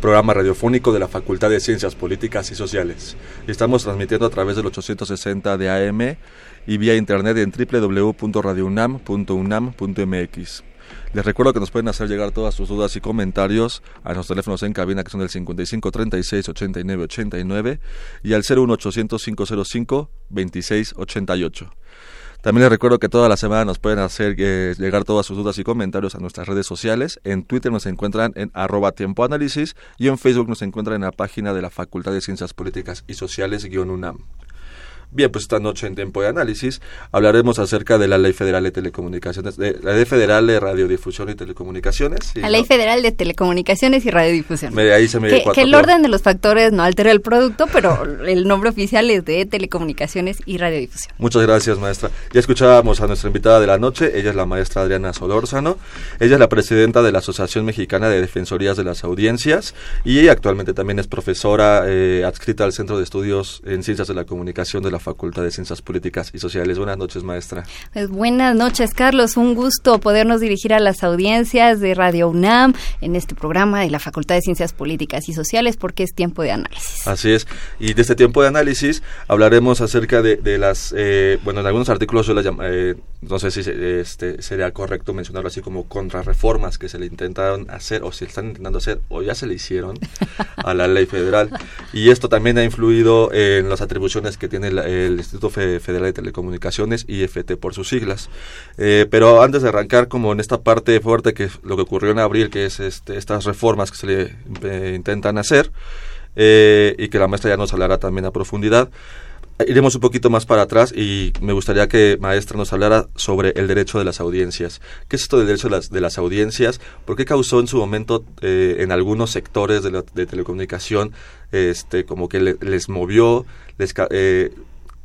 programa radiofónico de la Facultad de Ciencias Políticas y Sociales. Estamos transmitiendo a través del 860 de AM y vía internet en www.radiounam.unam.mx. Les recuerdo que nos pueden hacer llegar todas sus dudas y comentarios a nuestros teléfonos en cabina que son el 55 36 89 89 y al 01800 505 26 88. También les recuerdo que toda la semana nos pueden hacer eh, llegar todas sus dudas y comentarios a nuestras redes sociales. En Twitter nos encuentran en arroba tiempo análisis y en Facebook nos encuentran en la página de la Facultad de Ciencias Políticas y Sociales-UNAM. Bien, pues esta noche en tiempo de análisis hablaremos acerca de la Ley Federal de Telecomunicaciones, de la Ley Federal de Radiodifusión y Telecomunicaciones. la Ley Federal de Telecomunicaciones y Radiodifusión. ahí se me que, que el orden de los factores no altera el producto, pero el nombre oficial es de Telecomunicaciones y Radiodifusión. Muchas gracias, maestra. Ya escuchábamos a nuestra invitada de la noche, ella es la maestra Adriana Solórzano, ella es la presidenta de la Asociación Mexicana de Defensorías de las Audiencias y actualmente también es profesora eh, adscrita al Centro de Estudios en Ciencias de la Comunicación de la Facultad de Ciencias Políticas y Sociales. Buenas noches, maestra. Pues buenas noches, Carlos. Un gusto podernos dirigir a las audiencias de Radio UNAM en este programa de la Facultad de Ciencias Políticas y Sociales porque es tiempo de análisis. Así es. Y de este tiempo de análisis hablaremos acerca de, las, eh, bueno, en algunos artículos yo la eh, no sé si este, sería correcto mencionarlo así como contrarreformas que se le intentaron hacer o se están intentando hacer o ya se le hicieron a la ley federal. Y esto también ha influido en las atribuciones que tiene la, el Instituto Federal de Telecomunicaciones, IFT por sus siglas. Eh, pero antes de arrancar como en esta parte fuerte que lo que ocurrió en abril, que es este, estas reformas que se le eh, intentan hacer, eh, y que la maestra ya nos hablará también a profundidad, Iremos un poquito más para atrás y me gustaría que maestra nos hablara sobre el derecho de las audiencias. ¿Qué es esto del derecho de las, de las audiencias? ¿Por qué causó en su momento en algunos sectores de, la, de telecomunicación este como que les movió, les,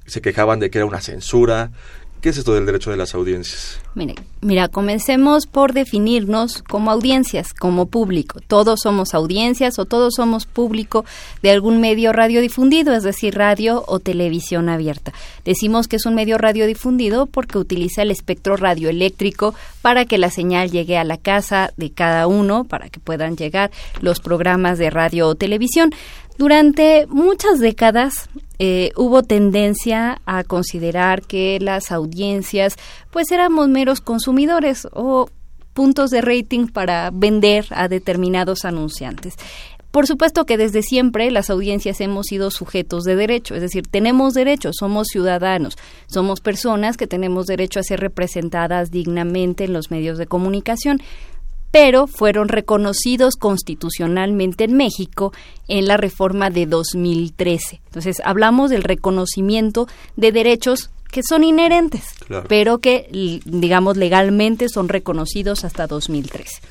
se quejaban de que era una censura. ¿Qué es esto del derecho de las audiencias? Mire, mira, comencemos por definirnos como audiencias, como público. Todos somos audiencias o todos somos público de algún medio radiodifundido, es decir, radio o televisión abierta. Decimos que es un medio radiodifundido porque utiliza el espectro radioeléctrico para que la señal llegue a la casa de cada uno, para que puedan llegar los programas de radio o televisión. Durante muchas décadas eh, hubo tendencia a considerar que las audiencias pues éramos meros consumidores o puntos de rating para vender a determinados anunciantes. Por supuesto que desde siempre las audiencias hemos sido sujetos de derecho, es decir, tenemos derechos, somos ciudadanos, somos personas que tenemos derecho a ser representadas dignamente en los medios de comunicación pero fueron reconocidos constitucionalmente en México en la reforma de 2013. Entonces, hablamos del reconocimiento de derechos que son inherentes, pero que, digamos, legalmente son reconocidos hasta 2013.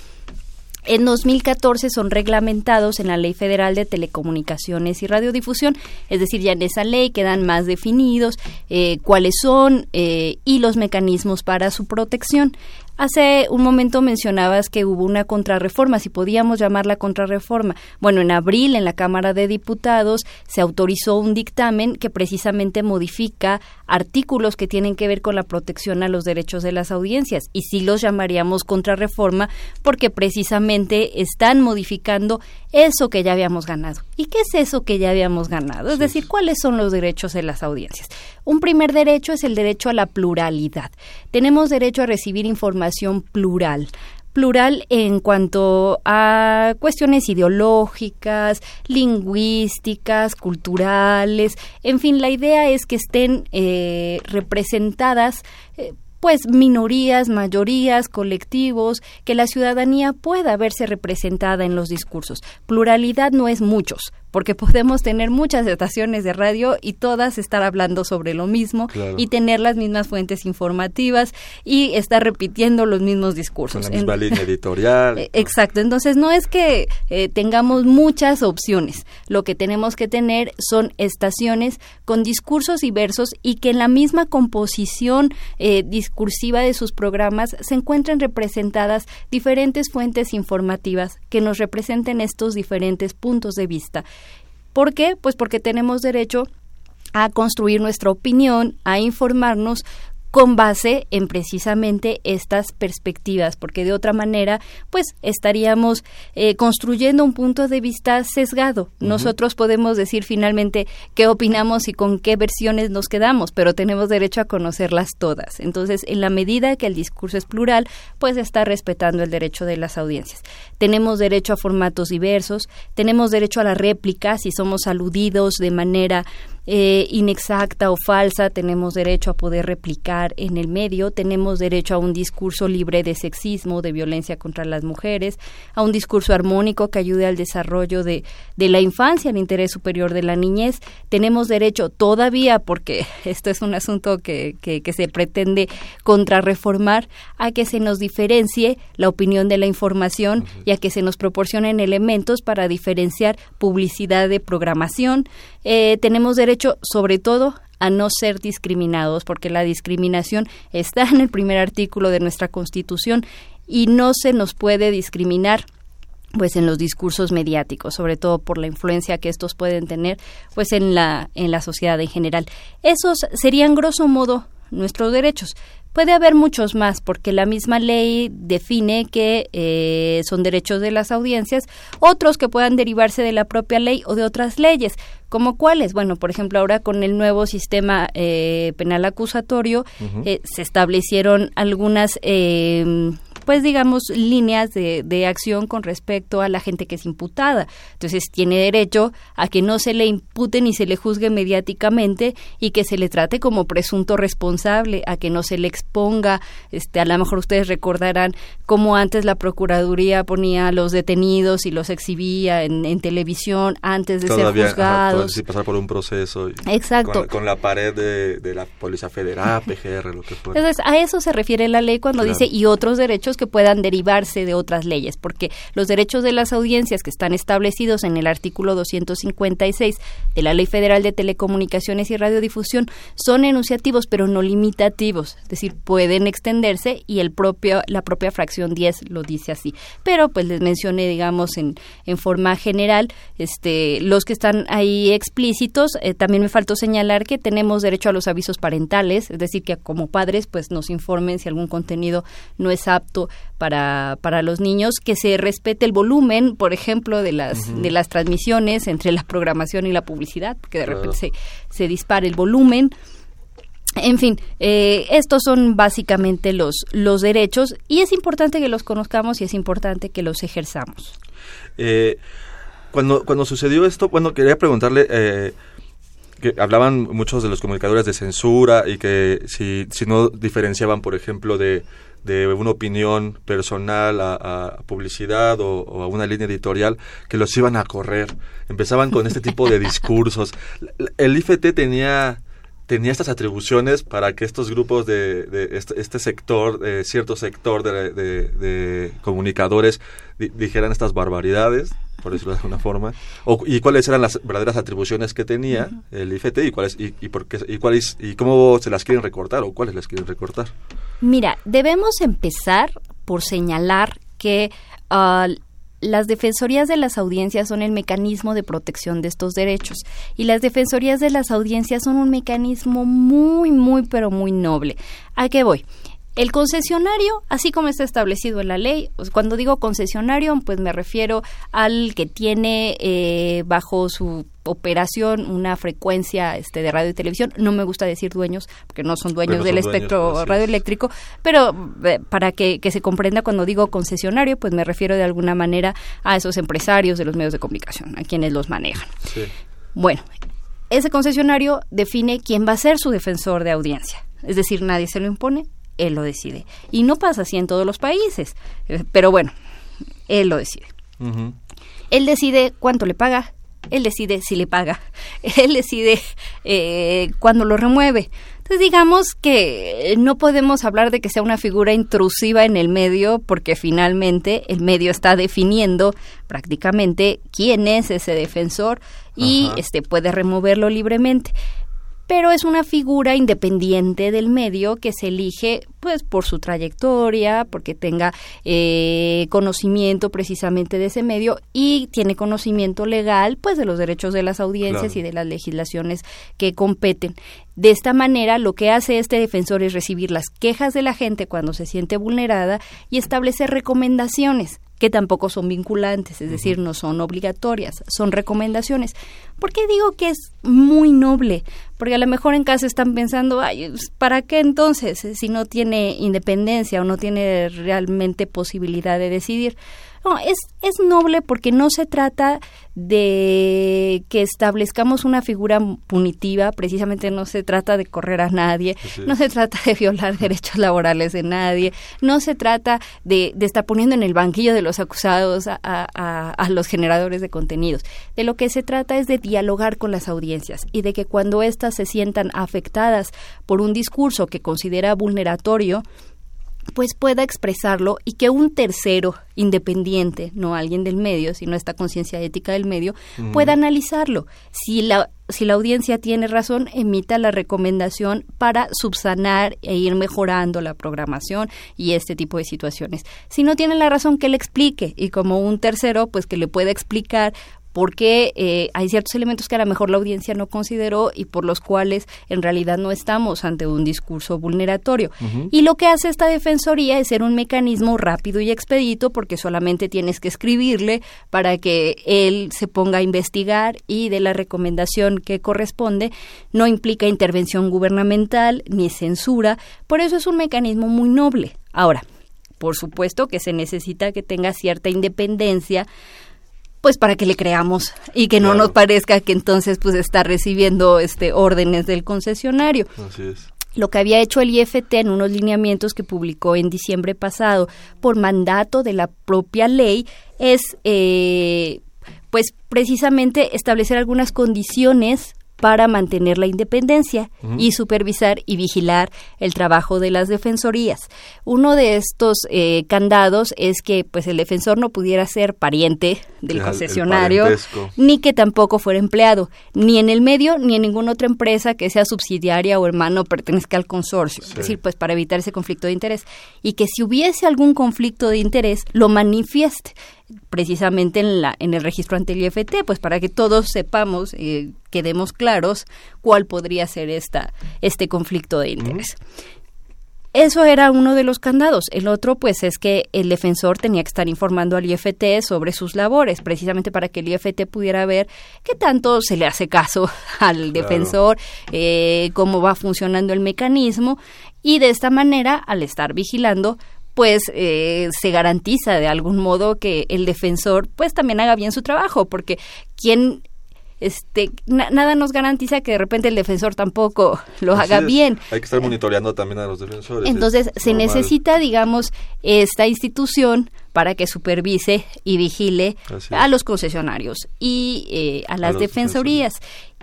En 2014 son reglamentados en la Ley Federal de Telecomunicaciones y Radiodifusión, es decir, ya en esa ley quedan más definidos eh, cuáles son eh, y los mecanismos para su protección. Hace un momento mencionabas que hubo una contrarreforma, si podíamos llamarla contrarreforma. Bueno, en abril en la Cámara de Diputados se autorizó un dictamen que precisamente modifica artículos que tienen que ver con la protección a los derechos de las audiencias y sí los llamaríamos contrarreforma porque precisamente están modificando eso que ya habíamos ganado. ¿Y qué es eso que ya habíamos ganado? Es decir, ¿cuáles son los derechos de las audiencias? Un primer derecho es el derecho a la pluralidad. Tenemos derecho a recibir información plural plural en cuanto a cuestiones ideológicas, lingüísticas, culturales, en fin, la idea es que estén eh, representadas eh, pues minorías, mayorías, colectivos, que la ciudadanía pueda verse representada en los discursos. Pluralidad no es muchos, porque podemos tener muchas estaciones de radio y todas estar hablando sobre lo mismo y tener las mismas fuentes informativas y estar repitiendo los mismos discursos. Con la misma línea editorial. Eh, exacto, entonces no es que eh, tengamos muchas opciones, lo que tenemos que tener son estaciones con discursos diversos y que en la misma composición eh, discursiva de sus programas se encuentren representadas diferentes fuentes informativas que nos representen estos diferentes puntos de vista. ¿Por qué? Pues porque tenemos derecho a construir nuestra opinión, a informarnos con base en precisamente estas perspectivas, porque de otra manera, pues estaríamos eh, construyendo un punto de vista sesgado. Nosotros podemos decir finalmente qué opinamos y con qué versiones nos quedamos, pero tenemos derecho a conocerlas todas. Entonces, en la medida que el discurso es plural, pues está respetando el derecho de las audiencias. Tenemos derecho a formatos diversos, tenemos derecho a la réplica si somos aludidos de manera eh, inexacta o falsa, tenemos derecho a poder replicar en el medio, tenemos derecho a un discurso libre de sexismo, de violencia contra las mujeres, a un discurso armónico que ayude al desarrollo de, de la infancia, al interés superior de la niñez, tenemos derecho todavía, porque esto es un asunto que, que, se pretende contrarreformar, a que se nos diferencie la opinión de la información y a que se nos proporcionen elementos para diferenciar publicidad de programación. Eh, tenemos derecho hecho, sobre todo a no ser discriminados, porque la discriminación está en el primer artículo de nuestra Constitución y no se nos puede discriminar pues en los discursos mediáticos, sobre todo por la influencia que estos pueden tener pues en la en la sociedad en general. Esos serían grosso modo nuestros derechos. Puede haber muchos más porque la misma ley define que eh, son derechos de las audiencias, otros que puedan derivarse de la propia ley o de otras leyes, como cuáles. Bueno, por ejemplo, ahora con el nuevo sistema eh, penal acusatorio eh, se establecieron algunas pues digamos, líneas de, de acción con respecto a la gente que es imputada. Entonces tiene derecho a que no se le impute ni se le juzgue mediáticamente y que se le trate como presunto responsable, a que no se le exponga, este, a lo mejor ustedes recordarán cómo antes la Procuraduría ponía a los detenidos y los exhibía en, en televisión antes de ser juzgados. Ajá, pasar por un proceso. Exacto. Con, la pared de, de, la Policía Federal, PGR, lo que fuera. Entonces, a eso se refiere la ley cuando dice y otros derechos que puedan derivarse de otras leyes, porque los derechos de las audiencias que están establecidos en el artículo 256 de la Ley Federal de Telecomunicaciones y Radiodifusión son enunciativos, pero no limitativos, es decir, pueden extenderse y el propio la propia fracción 10 lo dice así. Pero pues les mencioné, digamos, en, en forma general, este los que están ahí explícitos, eh, también me faltó señalar que tenemos derecho a los avisos parentales, es decir, que como padres pues nos informen si algún contenido no es apto para, para los niños, que se respete el volumen, por ejemplo, de las, de las transmisiones entre la programación y la publicidad, que de repente se, se dispare el volumen. En fin, eh, estos son básicamente los, los derechos y es importante que los conozcamos y es importante que los ejerzamos. Eh, cuando, cuando sucedió esto, bueno, quería preguntarle, eh, que hablaban muchos de los comunicadores de censura y que si, si no diferenciaban, por ejemplo, de de una opinión personal a, publicidad o, a una línea editorial que los iban a correr. Empezaban con este tipo de discursos. El IFT tenía tenía estas atribuciones para que estos grupos de, de este, este, sector, de cierto sector de, de comunicadores dijeran estas barbaridades por decirlo de alguna forma, y cuáles eran las verdaderas atribuciones que tenía el IFT y cuáles y, y, por qué, y cuáles y cómo se las quieren recortar o cuáles las quieren recortar. Mira, debemos empezar por señalar que uh, las defensorías de las audiencias son el mecanismo de protección de estos derechos y las defensorías de las audiencias son un mecanismo muy, muy, pero muy noble. ¿A qué voy? El concesionario, así como está establecido en la ley, pues, cuando digo concesionario, pues me refiero al que tiene eh, bajo su operación una frecuencia este, de radio y televisión. No me gusta decir dueños, porque no son dueños del espectro radioeléctrico, pero eh, para que, se comprenda cuando digo concesionario, pues me refiero de alguna manera a esos empresarios de los medios de comunicación, a quienes los manejan. Bueno, ese concesionario define quién va a ser su defensor de audiencia. Es decir, nadie se lo impone, él lo decide. Y no pasa así en todos los países, eh, pero bueno, él lo decide. Él decide cuánto le paga, él decide si le paga, él decide eh, cuándo lo remueve. Entonces digamos que no podemos hablar de que sea una figura intrusiva en el medio porque finalmente el medio está definiendo prácticamente quién es ese defensor y este puede removerlo libremente pero es una figura independiente del medio que se elige pues por su trayectoria, porque tenga eh, conocimiento precisamente de ese medio y tiene conocimiento legal pues de los derechos de las audiencias y de las legislaciones que competen. De esta manera, lo que hace este defensor es recibir las quejas de la gente cuando se siente vulnerada y establecer recomendaciones que tampoco son vinculantes, es decir, no son obligatorias, son recomendaciones. ¿Por qué digo que es muy noble? Porque a lo mejor en casa están pensando, ay, pues, ¿para qué entonces si no tiene independencia o no tiene realmente posibilidad de decidir? No, es, es noble porque no se trata de que establezcamos una figura punitiva, precisamente no se trata de correr a nadie, no se trata de violar derechos laborales de nadie, no se trata de, de estar poniendo en el banquillo de los acusados a, a, a los generadores de contenidos. De lo que se trata es de dialogar con las audiencias y de que cuando éstas se sientan afectadas por un discurso que considera vulneratorio, pues pueda expresarlo y que un tercero independiente, no alguien del medio, sino esta conciencia ética del medio, pueda analizarlo. Si la, si la audiencia tiene razón, emita la recomendación para subsanar e ir mejorando la programación y este tipo de situaciones. Si no tiene la razón, que le explique y como un tercero, pues que le pueda explicar porque eh, hay ciertos elementos que a lo mejor la audiencia no consideró y por los cuales en realidad no estamos ante un discurso vulneratorio. Y lo que hace esta defensoría es ser un mecanismo rápido y expedito porque solamente tienes que escribirle para que él se ponga a investigar y de la recomendación que corresponde. No implica intervención gubernamental ni censura, por eso es un mecanismo muy noble. Ahora, por supuesto que se necesita que tenga cierta independencia pues para que le creamos y que no nos parezca que entonces pues está recibiendo este órdenes del concesionario. Así es. Lo que había hecho el IFT en unos lineamientos que publicó en diciembre pasado por mandato de la propia ley es eh, pues precisamente establecer algunas condiciones para mantener la independencia y supervisar y vigilar el trabajo de las defensorías. Uno de estos eh, candados es que pues el defensor no pudiera ser pariente del concesionario ni que tampoco fuera empleado ni en el medio ni en ninguna otra empresa que sea subsidiaria o hermano pertenezca al consorcio, es decir, pues para evitar ese conflicto de interés. Y que si hubiese algún conflicto de interés lo manifieste precisamente en, la, en el registro ante el IFT, pues para que todos sepamos, eh, quedemos claros cuál podría ser esta, este conflicto de interés. Eso era uno de los candados. El otro, pues, es que el defensor tenía que estar informando al IFT sobre sus labores, precisamente para que el IFT pudiera ver qué tanto se le hace caso al defensor, eh, cómo va funcionando el mecanismo, y de esta manera, al estar vigilando, pues eh, se garantiza de algún modo que el defensor pues también haga bien su trabajo, porque quien este nada nos garantiza que de repente el defensor tampoco lo haga bien. Hay que estar monitoreando también a los defensores. Entonces se necesita, digamos, esta institución para que supervise y vigile a los concesionarios y eh, a las defensorías.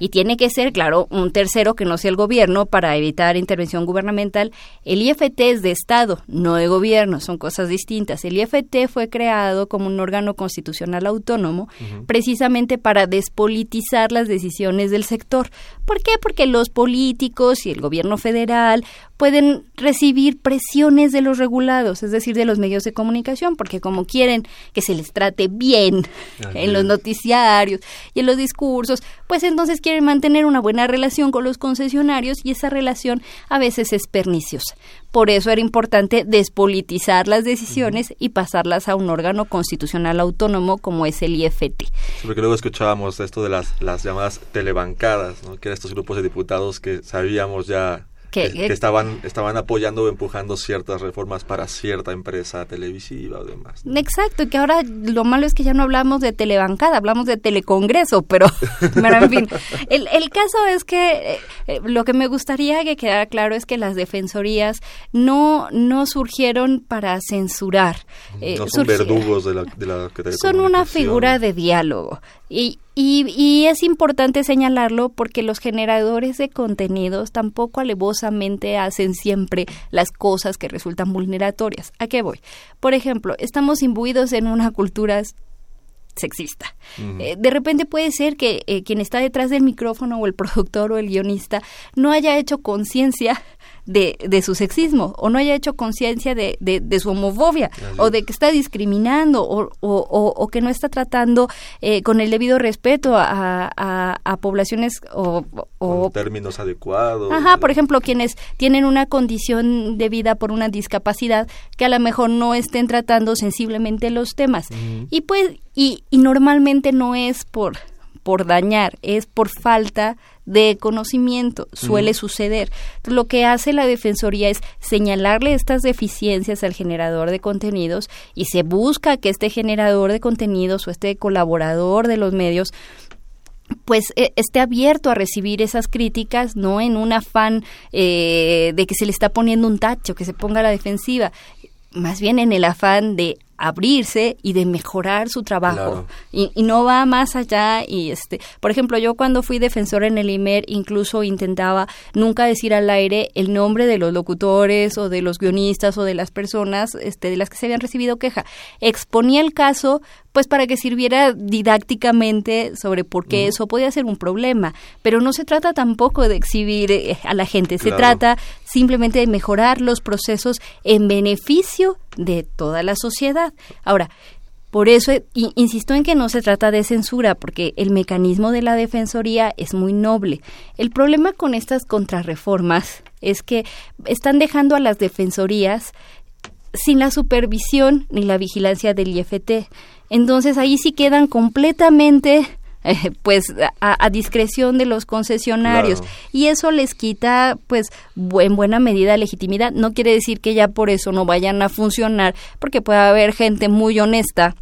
Y tiene que ser, claro, un tercero que no sea el gobierno para evitar intervención gubernamental. El IFT es de Estado, no de gobierno, son cosas distintas. El IFT fue creado como un órgano constitucional autónomo precisamente para despolitizar las decisiones del sector. ¿Por qué? Porque los políticos y el gobierno federal pueden recibir presiones de los regulados, es decir, de los medios de comunicación, porque como quieren que se les trate bien en los noticiarios y en los discursos, pues entonces quieren mantener una buena relación con los concesionarios y esa relación a veces es perniciosa. Por eso era importante despolitizar las decisiones y pasarlas a un órgano constitucional autónomo como es el IFT. porque luego escuchábamos esto de las, las llamadas telebancadas, ¿no? que eran estos grupos de diputados que sabíamos ya que, estaban, estaban apoyando o empujando ciertas reformas para cierta empresa televisiva o demás. Exacto, y que ahora lo malo es que ya no hablamos de telebancada, hablamos de telecongreso, pero, en fin, el, el caso es que eh, lo que me gustaría que quedara claro es que las defensorías no, no surgieron para censurar. no eh, son verdugos de la, de Son una figura de diálogo. Y, y, es importante señalarlo porque los generadores de contenidos tampoco alevosamente hacen siempre las cosas que resultan vulneratorias. ¿A qué voy? Por ejemplo, estamos imbuidos en una cultura sexista. Eh, de repente puede ser que eh, quien está detrás del micrófono o el productor o el guionista no haya hecho conciencia de, de, su sexismo o no haya hecho conciencia de, de, su homofobia o de que está discriminando o, o, o, que no está tratando eh, con el debido respeto a, a, poblaciones o, con términos adecuados. Ajá, por ejemplo, quienes tienen una condición de vida por una discapacidad que a lo mejor no estén tratando sensiblemente los temas. Y pues y, y normalmente no es por por dañar, es por falta de conocimiento, suele suceder. lo que hace la Defensoría es señalarle estas deficiencias al generador de contenidos y se busca que este generador de contenidos o este colaborador de los medios pues e, esté abierto a recibir esas críticas, no en un afán eh, de que se le está poniendo un tacho, que se ponga a la defensiva, más bien en el afán de abrirse y de mejorar su trabajo. Y, y, no va más allá y este por ejemplo yo cuando fui defensor en el IMER incluso intentaba nunca decir al aire el nombre de los locutores o de los guionistas o de las personas este de las que se habían recibido queja. Exponía el caso pues para que sirviera didácticamente sobre por qué eso podía ser un problema. Pero no se trata tampoco de exhibir eh, a la gente, se trata simplemente de mejorar los procesos en beneficio de toda la sociedad. Ahora, por eso insisto en que no se trata de censura, porque el mecanismo de la Defensoría es muy noble. El problema con estas contrarreformas es que están dejando a las defensorías sin la supervisión ni la vigilancia del IFT. Entonces ahí sí quedan completamente eh, pues a, discreción de los concesionarios. Y eso les quita pues en buena medida legitimidad. No quiere decir que ya por eso no vayan a funcionar porque puede haber gente muy honesta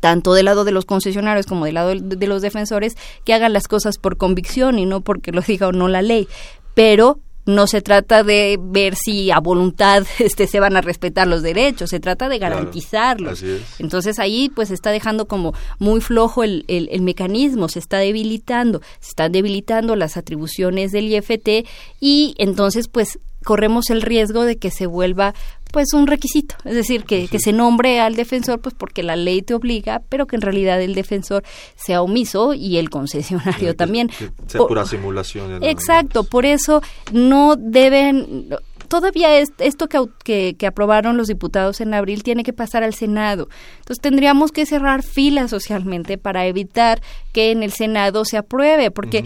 tanto del lado de los concesionarios como del lado de los defensores que hagan las cosas por convicción y no porque lo diga o no la ley. Pero no se trata de ver si a voluntad este se van a respetar los derechos, se trata de garantizarlos. Entonces ahí pues está dejando como muy flojo el, el, el, mecanismo, se está debilitando, se están debilitando las atribuciones del IFT y entonces pues corremos el riesgo de que se vuelva pues un requisito, es decir, que, que, se nombre al defensor pues porque la ley te obliga, pero que en realidad el defensor sea omiso y el concesionario también. sea pura simulación. Exacto, por eso no deben, todavía esto que, que, aprobaron los diputados en abril tiene que pasar al Senado. Entonces tendríamos que cerrar filas socialmente para evitar que en el Senado se apruebe, porque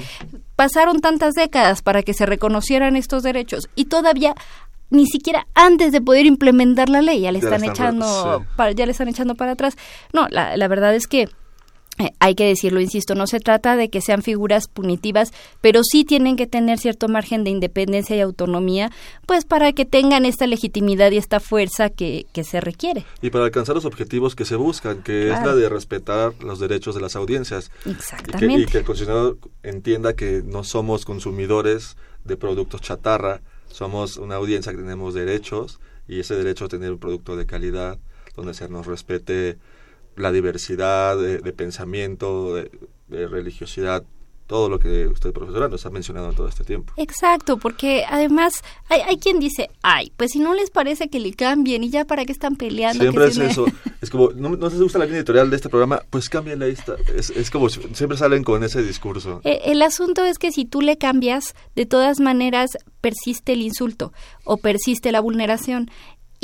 pasaron tantas décadas para que se reconocieran estos derechos y todavía ni siquiera antes de poder implementar la ley ya le están, echando ya le están echando para atrás no la, la verdad es que eh, hay que decirlo, insisto, no se trata de que sean figuras punitivas, pero sí tienen que tener cierto margen de independencia y autonomía, pues para que tengan esta legitimidad y esta fuerza que, que se requiere. Y para alcanzar los objetivos que se buscan, que es la de respetar los derechos de las audiencias. Exactamente. Y que, el concesionario entienda que no somos consumidores de productos chatarra, somos una audiencia que tenemos derechos y ese derecho a tener un producto de calidad donde se nos respete la diversidad de, pensamiento, de, religiosidad, todo lo que usted, profesora, nos ha mencionado en todo este tiempo. Exacto, porque además hay, hay quien dice, ay, pues si no les parece que le cambien y ya para qué están peleando. Siempre es eso. Es como, no, no les gusta la línea editorial de este programa, pues cámbienle esta. Es, es como, siempre salen con ese discurso. Eh, el asunto es que si tú le cambias, de todas maneras persiste el insulto o persiste la vulneración.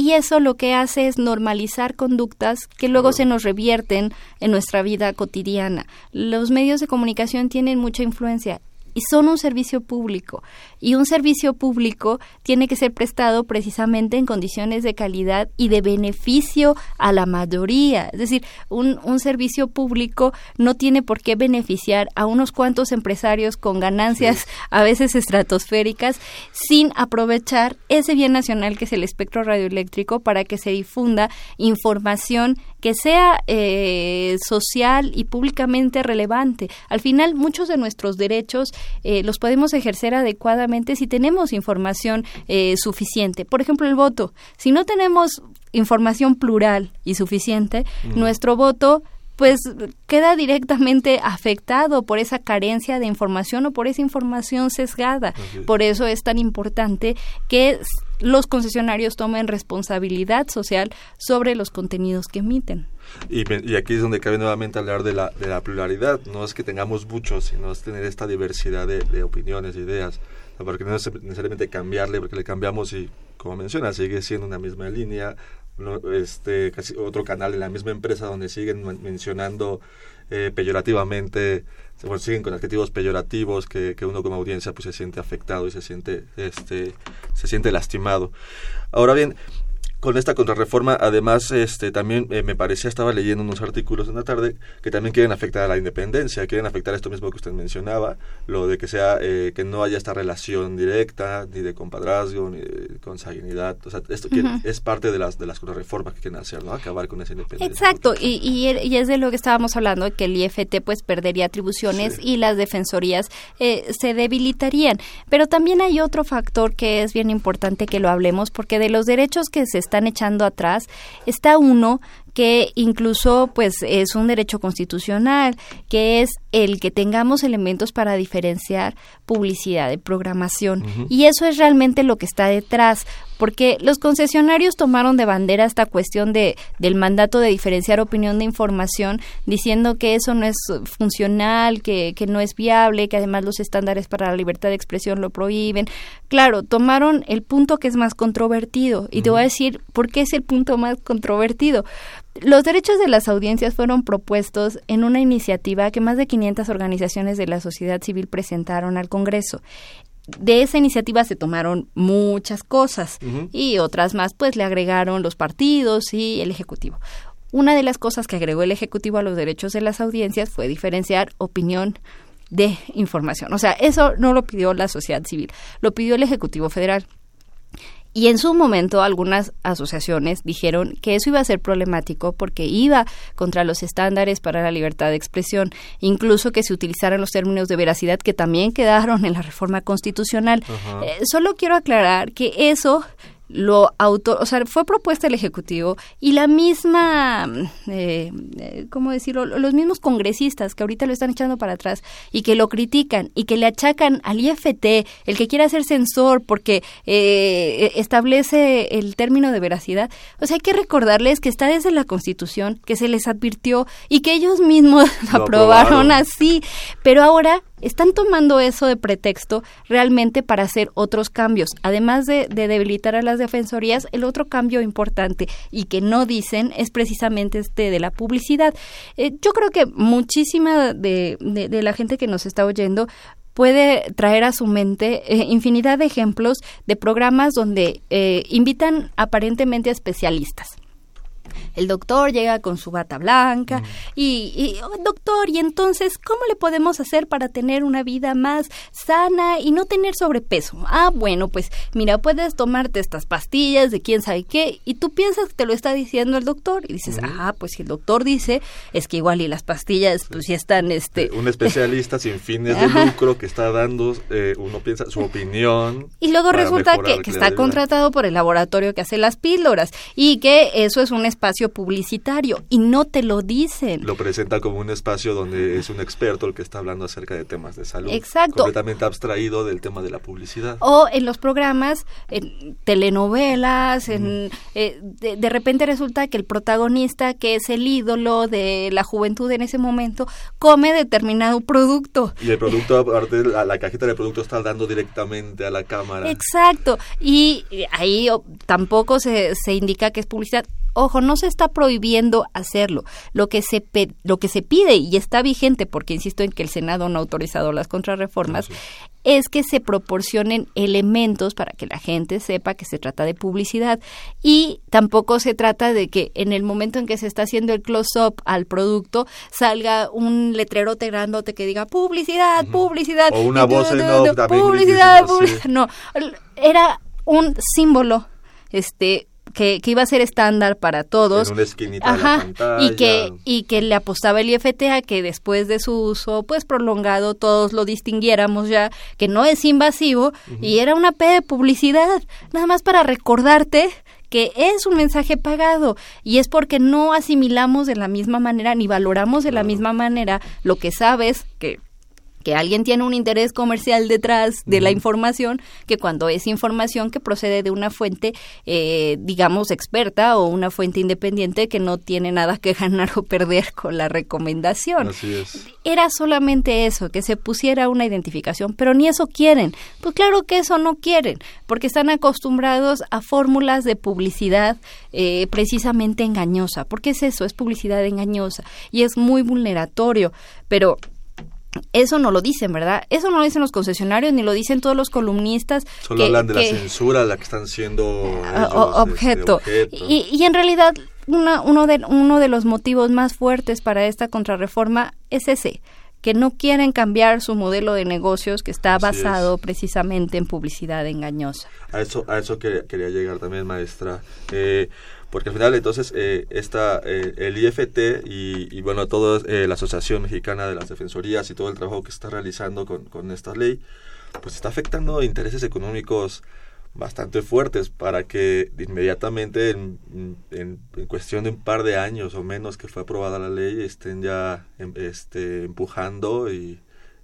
Y eso lo que hace es normalizar conductas que luego se nos revierten en nuestra vida cotidiana. Los medios de comunicación tienen mucha influencia y son un servicio público. Y un servicio público tiene que ser prestado precisamente en condiciones de calidad y de beneficio a la mayoría. Es decir, un, un servicio público no tiene por qué beneficiar a unos cuantos empresarios con ganancias a veces estratosféricas sin aprovechar ese bien nacional que es el espectro radioeléctrico para que se difunda información que sea eh, social y públicamente relevante. Al final, muchos de nuestros derechos eh, los podemos ejercer adecuadamente si tenemos información eh, suficiente. Por ejemplo, el voto. Si no tenemos información plural y suficiente, nuestro voto pues queda directamente afectado por esa carencia de información o por esa información sesgada. Por eso es tan importante que los concesionarios tomen responsabilidad social sobre los contenidos que emiten. Y, y, aquí es donde cabe nuevamente hablar de la, de la pluralidad. No es que tengamos muchos, sino es tener esta diversidad de, de opiniones, de ideas. Porque no es necesariamente cambiarle, porque le cambiamos y, como menciona, sigue siendo una misma línea, este otro canal de la misma empresa donde siguen mencionando eh, peyorativamente bueno, siguen con adjetivos peyorativos que, que, uno como audiencia pues se siente afectado y se siente este se siente lastimado. Ahora bien con esta contrarreforma, además, este, también eh, me parecía, estaba leyendo unos artículos en la tarde, que también quieren afectar a la independencia, quieren afectar esto mismo que usted mencionaba, lo de que sea, eh, que no haya esta relación directa, ni de compadrazgo, ni de consanguinidad, o sea, esto es parte de las, de las contrarreformas que quieren hacer, ¿no? Acabar con esa independencia. Exacto, y, y, es de lo que estábamos hablando, que el IFT pues perdería atribuciones y las defensorías eh, se debilitarían. Pero también hay otro factor que es bien importante que lo hablemos, porque de los derechos que se están echando atrás, está uno que incluso pues es un derecho constitucional, que es el que tengamos elementos para diferenciar publicidad de programación. Y eso es realmente lo que está detrás, porque los concesionarios tomaron de bandera esta cuestión de del mandato de diferenciar opinión de información, diciendo que eso no es funcional, que, que no es viable, que además los estándares para la libertad de expresión lo prohíben. Claro, tomaron el punto que es más controvertido, y te voy a decir por qué es el punto más controvertido los derechos de las audiencias fueron propuestos en una iniciativa que más de 500 organizaciones de la sociedad civil presentaron al Congreso. De esa iniciativa se tomaron muchas cosas y otras más pues le agregaron los partidos y el Ejecutivo. Una de las cosas que agregó el Ejecutivo a los derechos de las audiencias fue diferenciar opinión de información. O sea, eso no lo pidió la sociedad civil, lo pidió el Ejecutivo Federal. Y en su momento algunas asociaciones dijeron que eso iba a ser problemático porque iba contra los estándares para la libertad de expresión, incluso que se utilizaran los términos de veracidad que también quedaron en la reforma constitucional. Eh, solo quiero aclarar que eso lo auto, o sea, fue propuesta el Ejecutivo y la misma, eh, eh, ¿cómo decirlo? Los mismos congresistas que ahorita lo están echando para atrás y que lo critican y que le achacan al IFT, el que quiere hacer censor porque eh, establece el término de veracidad. O sea, hay que recordarles que está desde la Constitución, que se les advirtió y que ellos mismos lo aprobaron así, pero ahora están tomando eso de pretexto realmente para hacer otros cambios. Además de, debilitar a las defensorías, el otro cambio importante y que no dicen es precisamente este de la publicidad. Eh, yo creo que muchísima de, la gente que nos está oyendo puede traer a su mente eh, infinidad de ejemplos de programas donde eh, invitan aparentemente a especialistas el doctor llega con su bata blanca y, oh, doctor, y entonces, ¿cómo le podemos hacer para tener una vida más sana y no tener sobrepeso? Ah, bueno, pues mira, puedes tomarte estas pastillas de quién sabe qué y tú piensas que te lo está diciendo el doctor y dices, ah, pues si el doctor dice, es que igual y las pastillas pues ya están, este... Eh, un especialista sin fines de lucro que está dando, eh, uno piensa, su opinión. Y luego resulta que, que está contratado por el laboratorio que hace las píldoras y que eso es un espacio publicitario y no te lo dicen. Lo presenta como un espacio donde es un experto el que está hablando acerca de temas de salud. Exacto. Completamente abstraído del tema de la publicidad. O en los programas, en telenovelas, en, eh, de, repente resulta que el protagonista, que es el ídolo de la juventud en ese momento, come determinado producto. Y el producto, aparte, la, la cajita de producto está dando directamente a la cámara. Exacto. Y ahí tampoco se, se indica que es publicidad Ojo, no se está prohibiendo hacerlo. Lo que se lo que se pide y está vigente, porque insisto en que el Senado no ha autorizado las contrarreformas, es que se proporcionen elementos para que la gente sepa que se trata de publicidad y tampoco se trata de que en el momento en que se está haciendo el close-up al producto salga un letrero grandote que diga publicidad, publicidad. O una voz en off publicidad, publicidad. No, era un símbolo este que, iba a ser estándar para todos. En una esquinita de la pantalla. Y que, y que le apostaba el IFT a que después de su uso pues prolongado todos lo distinguiéramos ya, que no es invasivo y era una P de publicidad, nada más para recordarte que es un mensaje pagado y es porque no asimilamos de la misma manera ni valoramos de la misma manera lo que sabes que que alguien tiene un interés comercial detrás de la información que cuando es información que procede de una fuente, eh, digamos, experta o una fuente independiente que no tiene nada que ganar o perder con la recomendación. Así es. Era solamente eso, que se pusiera una identificación, pero ni eso quieren. Pues claro que eso no quieren, porque están acostumbrados a fórmulas de publicidad eh, precisamente engañosa. porque es eso? Es publicidad engañosa y es muy vulneratorio, pero eso no lo dicen, ¿verdad? Eso no lo dicen los concesionarios ni lo dicen todos los columnistas. Solo hablan de la censura a la que están siendo ah, objeto. Este, y, y, en realidad una, uno, de, uno de los motivos más fuertes para esta contrarreforma es ese, que no quieren cambiar su modelo de negocios que está basado precisamente en publicidad engañosa. A eso, a eso quería, quería llegar también, maestra. Eh, porque al final entonces eh, esta, eh, el IFT y, bueno, toda eh, la Asociación Mexicana de las Defensorías y todo el trabajo que está realizando con, con esta ley, pues está afectando intereses económicos bastante fuertes para que inmediatamente en, en, cuestión de un par de años o menos que fue aprobada la ley estén ya em, este, empujando y,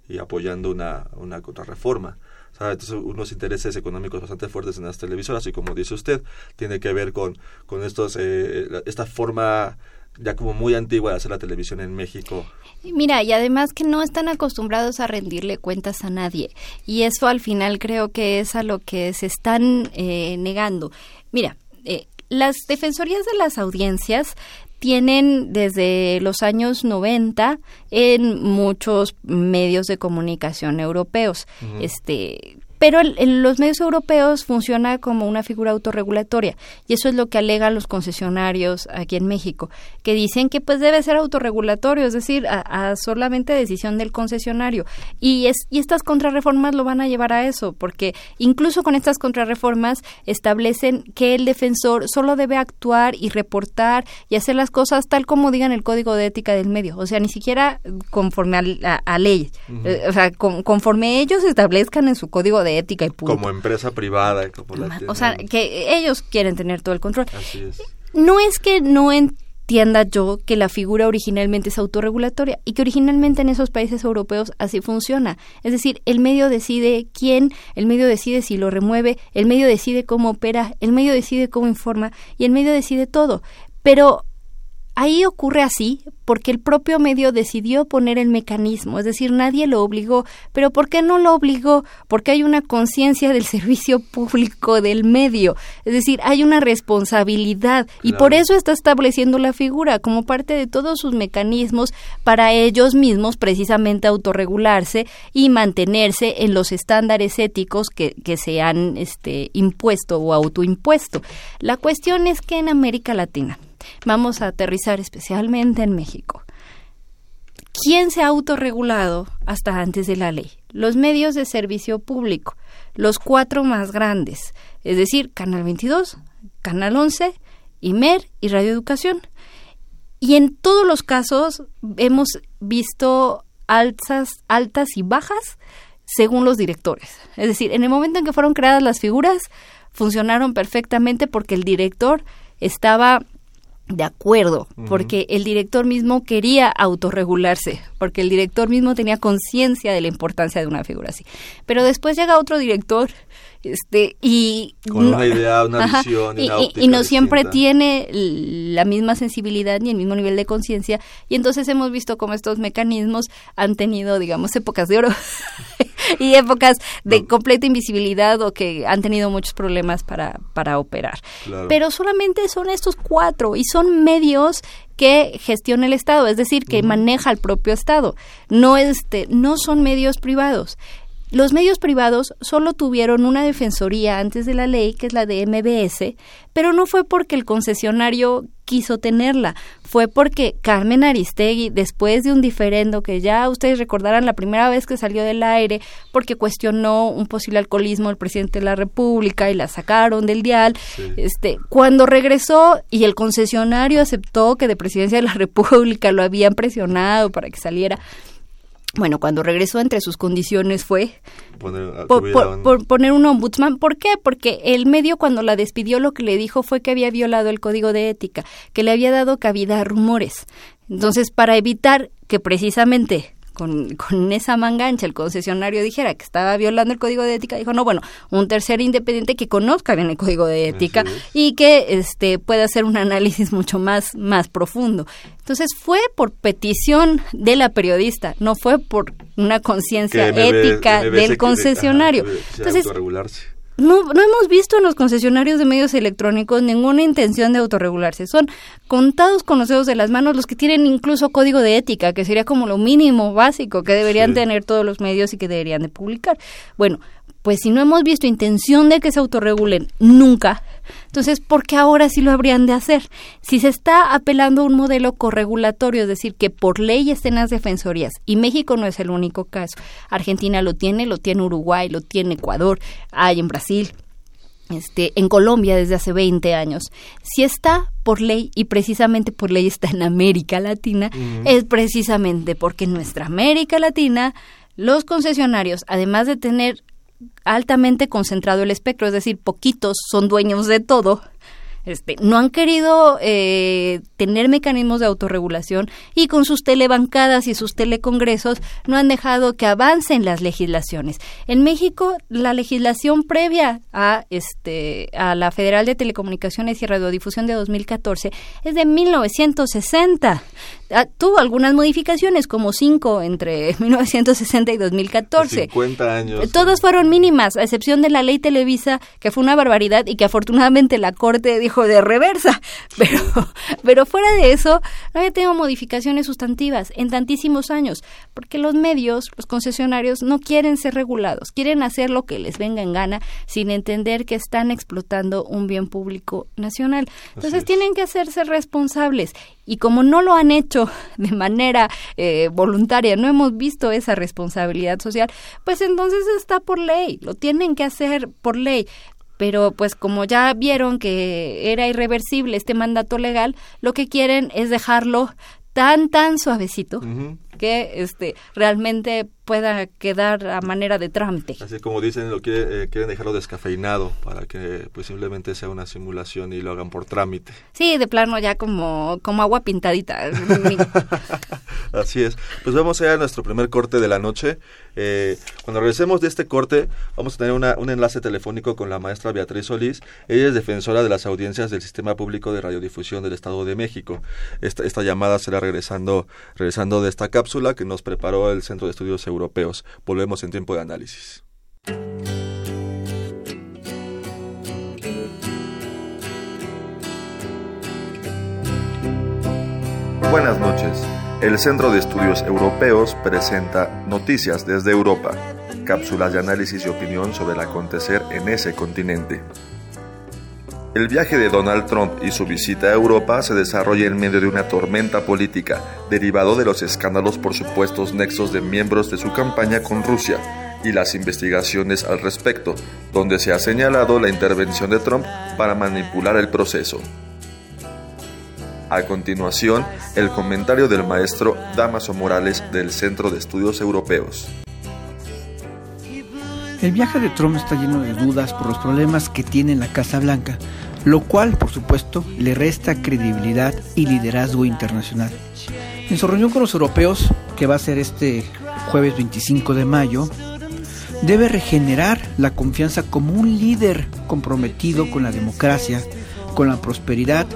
y apoyando una, una contrarreforma. Entonces, unos intereses económicos bastante fuertes en las televisoras y como dice usted, tiene que ver con, con estos, eh, esta forma ya como muy antigua de hacer la televisión en México. Mira, y además que no están acostumbrados a rendirle cuentas a nadie. Y eso al final creo que es a lo que se están eh, negando. Mira, eh, las defensorías de las audiencias tienen desde los años 90 en muchos medios de comunicación europeos. Este pero en los medios europeos funciona como una figura autorregulatoria y eso es lo que alegan los concesionarios aquí en México, que dicen que pues debe ser autorregulatorio, es decir, a, solamente decisión del concesionario. Y, es, y estas contrarreformas lo van a llevar a eso, porque incluso con estas contrarreformas establecen que el defensor solo debe actuar y reportar y hacer las cosas tal como digan el código de ética del medio, o sea, ni siquiera conforme a, ley, eh, o sea, conforme ellos establezcan en su código de ética y Como empresa privada. o sea, que ellos quieren tener todo el control. Así es. No es que no entienda yo que la figura originalmente es autorregulatoria y que originalmente en esos países europeos así funciona. Es decir, el medio decide quién, el medio decide si lo remueve, el medio decide cómo opera, el medio decide cómo informa y el medio decide todo. Pero Ahí ocurre así porque el propio medio decidió poner el mecanismo, es decir, nadie lo obligó. Pero ¿por qué no lo obligó? Porque hay una conciencia del servicio público del medio, es decir, hay una responsabilidad y por eso está estableciendo la figura como parte de todos sus mecanismos para ellos mismos precisamente autorregularse y mantenerse en los estándares éticos que, que se han este, impuesto o autoimpuesto. La cuestión es que en América Latina, Vamos a aterrizar especialmente en México. ¿Quién se ha autorregulado hasta antes de la ley? Los medios de servicio público, los cuatro más grandes, es decir, Canal 22, Canal 11, IMER y Radio Educación. Y en todos los casos hemos visto altas, altas y bajas según los directores. Es decir, en el momento en que fueron creadas las figuras, funcionaron perfectamente porque el director estaba de acuerdo, porque el director mismo quería autorregularse, porque el director mismo tenía conciencia de la importancia de una figura así. Pero después llega otro director este y con una idea, una visión y, y, no siempre tiene la misma sensibilidad ni el mismo nivel de conciencia y entonces hemos visto cómo estos mecanismos han tenido, digamos, épocas de oro y épocas de completa invisibilidad o que han tenido muchos problemas para, para operar. Pero solamente son estos cuatro y son medios que gestiona el Estado, es decir, que maneja el propio Estado. No, este, no son medios privados. Los medios privados solo tuvieron una defensoría antes de la ley, que es la de MBS, pero no fue porque el concesionario quiso tenerla, fue porque Carmen Aristegui, después de un diferendo que ya ustedes recordarán la primera vez que salió del aire, porque cuestionó un posible alcoholismo del presidente de la República y la sacaron del dial, este, cuando regresó y el concesionario aceptó que de presidencia de la República lo habían presionado para que saliera, Bueno, cuando regresó entre sus condiciones fue Poner, por, acudir por- a un- por poner un ombudsman. ¿Por qué? Porque el medio cuando la despidió lo que le dijo fue que había violado el código de ética, que le había dado cabida a rumores. Entonces, para evitar que precisamente con, con esa mangancha el concesionario dijera que estaba violando el código de ética, dijo, no, bueno, un tercer independiente que conozca bien el código de ética y que este pueda hacer un análisis mucho más, más profundo. Entonces fue por petición de la periodista, no fue por una conciencia ética del concesionario. ajá, Entonces. No, no hemos visto en los concesionarios de medios electrónicos ninguna intención de autorregularse. Son contados con los dedos de las manos los que tienen incluso código de ética, que sería como lo mínimo básico que deberían Sí. tener todos los medios y que deberían de publicar. Bueno, pues si no hemos visto intención de que se autorregulen nunca, entonces ¿por qué ahora sí lo habrían de hacer? Si se está apelando a un modelo corregulatorio, es decir, que por ley estén las defensorías, y México no es el único caso, Argentina lo tiene, lo tiene Uruguay, lo tiene Ecuador, hay en Brasil, este, en Colombia desde hace 20 años. Si está por ley y precisamente por ley está en América Latina, es precisamente porque en nuestra América Latina los concesionarios, además de tener altamente concentrado el espectro, es decir, poquitos son dueños de todo, este, no han querido eh, tener mecanismos de autorregulación y con sus telebancadas y sus telecongresos no han dejado que avancen las legislaciones. En México, la legislación previa a este a la Federal de Telecomunicaciones y Radiodifusión de 2014 es de 1960. Ah, tuvo algunas modificaciones, como cinco entre 1960 y 2014. 50 años. Todas fueron mínimas, a excepción de la ley Televisa, que fue una barbaridad y que afortunadamente la Corte dijo de reversa. Pero, pero fuera de eso, no había tenido modificaciones sustantivas en tantísimos años, porque los medios, los concesionarios, no quieren ser regulados, quieren hacer lo que les venga en gana sin entender que están explotando un bien público nacional. Entonces es. tienen que hacerse responsables. Y como no lo han hecho de manera eh, voluntaria, no hemos visto esa responsabilidad social, pues entonces está por ley, lo tienen que hacer por ley. Pero pues como ya vieron que era irreversible este mandato legal, lo que quieren es dejarlo tan tan suavecito. Que este realmente pueda quedar a manera de trámite. Así como dicen, lo quiere- eh, quieren dejarlo descafeinado para que pues simplemente sea una simulación y lo hagan por trámite. Sí, de plano ya como como agua pintadita. Así es. Pues vamos a nuestro primer corte de la noche. Eh, cuando regresemos de este corte, vamos a tener una- un enlace telefónico con la maestra Beatriz Solís. Ella es defensora de las audiencias del Sistema Público de Radiodifusión del Estado de México. Esta, esta llamada será regresando, regresando de esta cápsula que nos preparó el Centro de Estudios Europeos. Volvemos en tiempo de análisis. Buenas noches. El Centro de Estudios Europeos presenta Noticias desde Europa, cápsulas de análisis y opinión sobre el acontecer en ese continente. El viaje de Donald Trump y su visita a Europa se desarrolla en medio de una tormenta política, derivado de los escándalos por supuestos nexos de miembros de su campaña con Rusia y las investigaciones al respecto, donde se ha señalado la intervención de Trump para manipular el proceso. A continuación, el comentario del maestro Damaso Morales del Centro de Estudios Europeos. El viaje de Trump está lleno de dudas por los problemas que tiene en la Casa Blanca, lo cual, por supuesto, le resta credibilidad y liderazgo internacional. En su reunión con los europeos, que va a ser este jueves 25 de mayo, debe regenerar la confianza como un líder comprometido con la democracia, con la prosperidad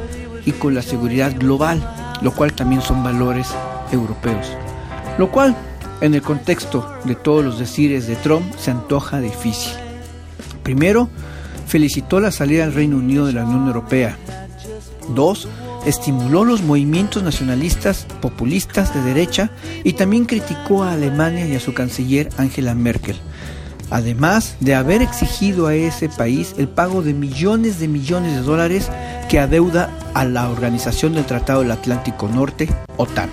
y con la seguridad global, lo cual también son valores europeos. Lo cual, en el contexto de todos los decires de Trump, se antoja difícil. Primero, felicitó la salida del Reino Unido de la Unión Europea. Dos, estimuló los movimientos nacionalistas populistas de derecha y también criticó a Alemania y a su canciller Angela Merkel. Además de haber exigido a ese país el pago de millones de millones de dólares que adeuda a la Organización del Tratado del Atlántico Norte, OTAN.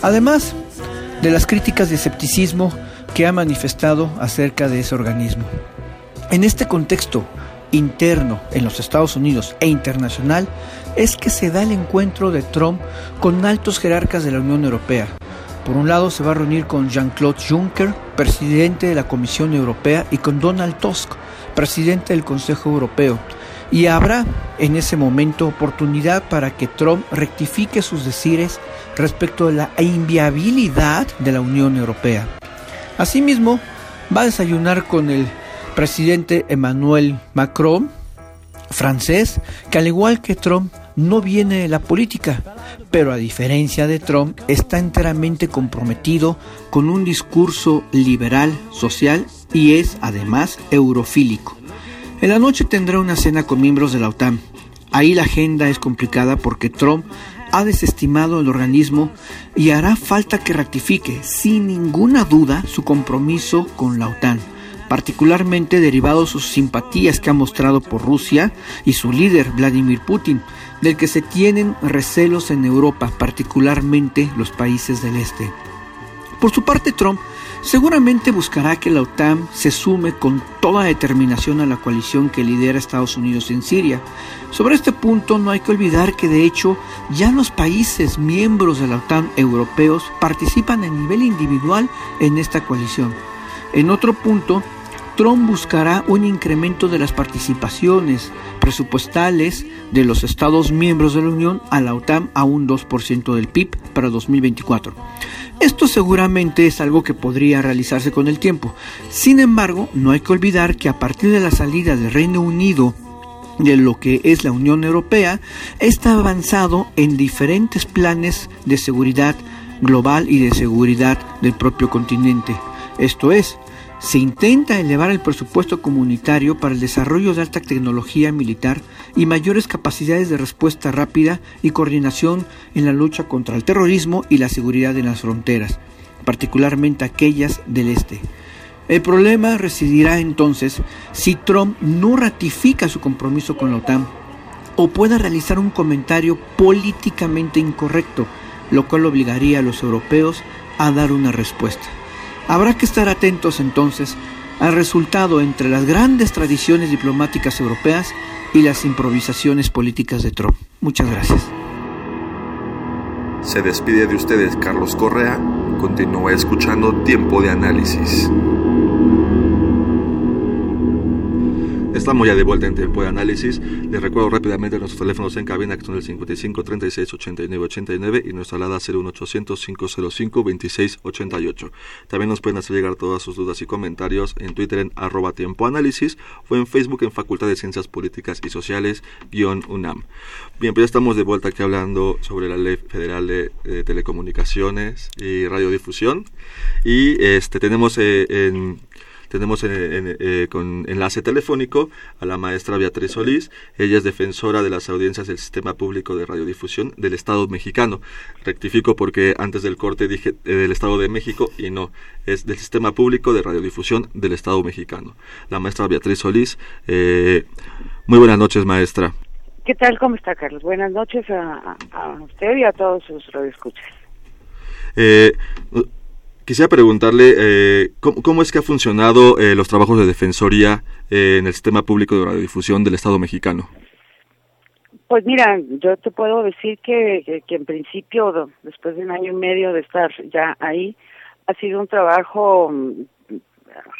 Además de las críticas de escepticismo que ha manifestado acerca de ese organismo. En este contexto interno en los Estados Unidos e internacional es que se da el encuentro de Trump con altos jerarcas de la Unión Europea, Por un lado se va a reunir con Jean-Claude Juncker, presidente de la Comisión Europea, y con Donald Tusk, presidente del Consejo Europeo. Y habrá en ese momento oportunidad para que Trump rectifique sus decires respecto de la inviabilidad de la Unión Europea. Asimismo, va a desayunar con el presidente Emmanuel Macron, francés, que al igual que Trump no viene de la política, pero a diferencia de Trump está enteramente comprometido con un discurso liberal, social y es además eurofílico. En la noche tendrá una cena con miembros de la OTAN. Ahí la agenda es complicada porque Trump ha desestimado el organismo y hará falta que ratifique sin ninguna duda su compromiso con la OTAN particularmente derivado de sus simpatías que ha mostrado por Rusia y su líder Vladimir Putin, del que se tienen recelos en Europa, particularmente los países del este. Por su parte, Trump seguramente buscará que la OTAN se sume con toda determinación a la coalición que lidera Estados Unidos en Siria. Sobre este punto no hay que olvidar que de hecho ya los países miembros de la OTAN europeos participan a nivel individual en esta coalición. En otro punto, Trump buscará un incremento de las participaciones presupuestales de los Estados miembros de la Unión a la OTAN a un 2% del PIB para 2024. Esto seguramente es algo que podría realizarse con el tiempo. Sin embargo, no hay que olvidar que a partir de la salida del Reino Unido de lo que es la Unión Europea, está avanzado en diferentes planes de seguridad global y de seguridad del propio continente. Esto es, se intenta elevar el presupuesto comunitario para el desarrollo de alta tecnología militar y mayores capacidades de respuesta rápida y coordinación en la lucha contra el terrorismo y la seguridad en las fronteras, particularmente aquellas del este. El problema residirá entonces si Trump no ratifica su compromiso con la OTAN o pueda realizar un comentario políticamente incorrecto, lo cual obligaría a los europeos a dar una respuesta. Habrá que estar atentos entonces al resultado entre las grandes tradiciones diplomáticas europeas y las improvisaciones políticas de Trump. Muchas gracias. Se despide de ustedes Carlos Correa. Continúa escuchando Tiempo de Análisis. Estamos ya de vuelta en tiempo de análisis. Les recuerdo rápidamente nuestros teléfonos en cabina que son el 55 36 89 89 y nuestra alada 01800 505 26 88. También nos pueden hacer llegar todas sus dudas y comentarios en Twitter en arroba tiempo análisis o en Facebook en Facultad de Ciencias Políticas y Sociales guion UNAM. Bien, pues ya estamos de vuelta aquí hablando sobre la Ley Federal de, Telecomunicaciones y Radiodifusión y este tenemos eh, en tenemos en, eh, con enlace telefónico a la maestra Beatriz Solís. Ella es defensora de las audiencias del Sistema Público de Radiodifusión del Estado mexicano. Rectifico porque antes del corte dije eh, del Estado de México y no, es del Sistema Público de Radiodifusión del Estado mexicano. La maestra Beatriz Solís. Eh, muy buenas noches, maestra. ¿Qué tal? ¿Cómo está, Carlos? Buenas noches a, usted y a todos sus radioescuchas. Eh, Quisiera preguntarle eh, ¿cómo, es que ha funcionado eh, los trabajos de defensoría eh, en el sistema público de radiodifusión del Estado mexicano. Pues mira, yo te puedo decir que, que, en principio, después de un año y medio de estar ya ahí, ha sido un trabajo mm,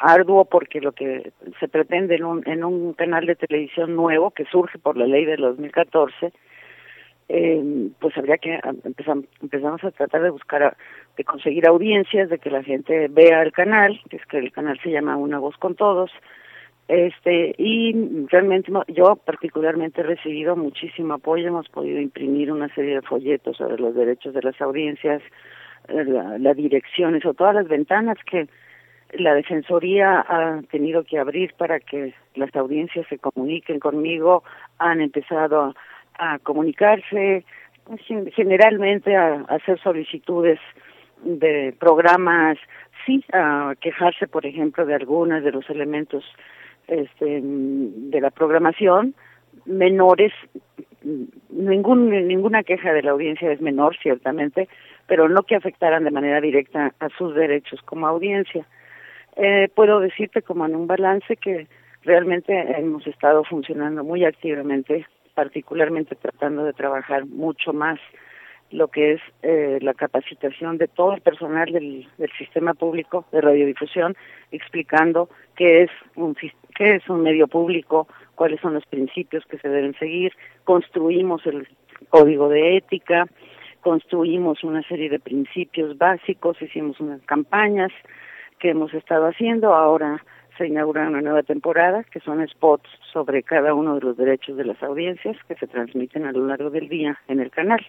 arduo porque lo que se pretende en un, en un canal de televisión nuevo que surge por la ley del 2014, eh, pues habría que empezamos, empezamos a tratar de buscar de conseguir audiencias, de que la gente vea el canal, que es que el canal se llama Una Voz con Todos, este y realmente yo particularmente he recibido muchísimo apoyo, hemos podido imprimir una serie de folletos sobre los derechos de las audiencias, eh, la, la direcciones o todas las ventanas que la Defensoría ha tenido que abrir para que las audiencias se comuniquen conmigo, han empezado a, comunicarse, generalmente a hacer solicitudes de programas, sí, a quejarse, por ejemplo, de algunos de los elementos este, de la programación menores. Ningún, ninguna queja de la audiencia es menor, ciertamente, pero no que afectaran de manera directa a sus derechos como audiencia. Eh, puedo decirte como en un balance que realmente hemos estado funcionando muy activamente, particularmente tratando de trabajar mucho más lo que es eh, la capacitación de todo el personal del, sistema público de radiodifusión, explicando qué es un qué es un medio público, cuáles son los principios que se deben seguir, construimos el código de ética, construimos una serie de principios básicos, hicimos unas campañas que hemos estado haciendo, ahora se inaugura una nueva temporada, que son spots sobre cada uno de los derechos de las audiencias que se transmiten a lo largo del día en el canal.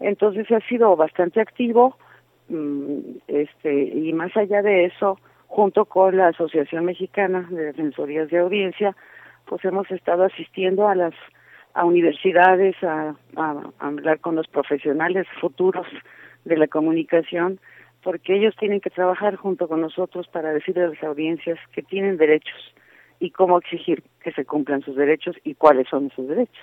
Entonces ha sido bastante activo mm, este y más allá de eso, junto con la Asociación Mexicana de Defensorías de Audiencia, pues hemos estado asistiendo a las a universidades a, a hablar con los profesionales futuros de la comunicación porque ellos tienen que trabajar junto con nosotros para decirle a las audiencias que tienen derechos y cómo exigir que se cumplan sus derechos y cuáles son esos derechos.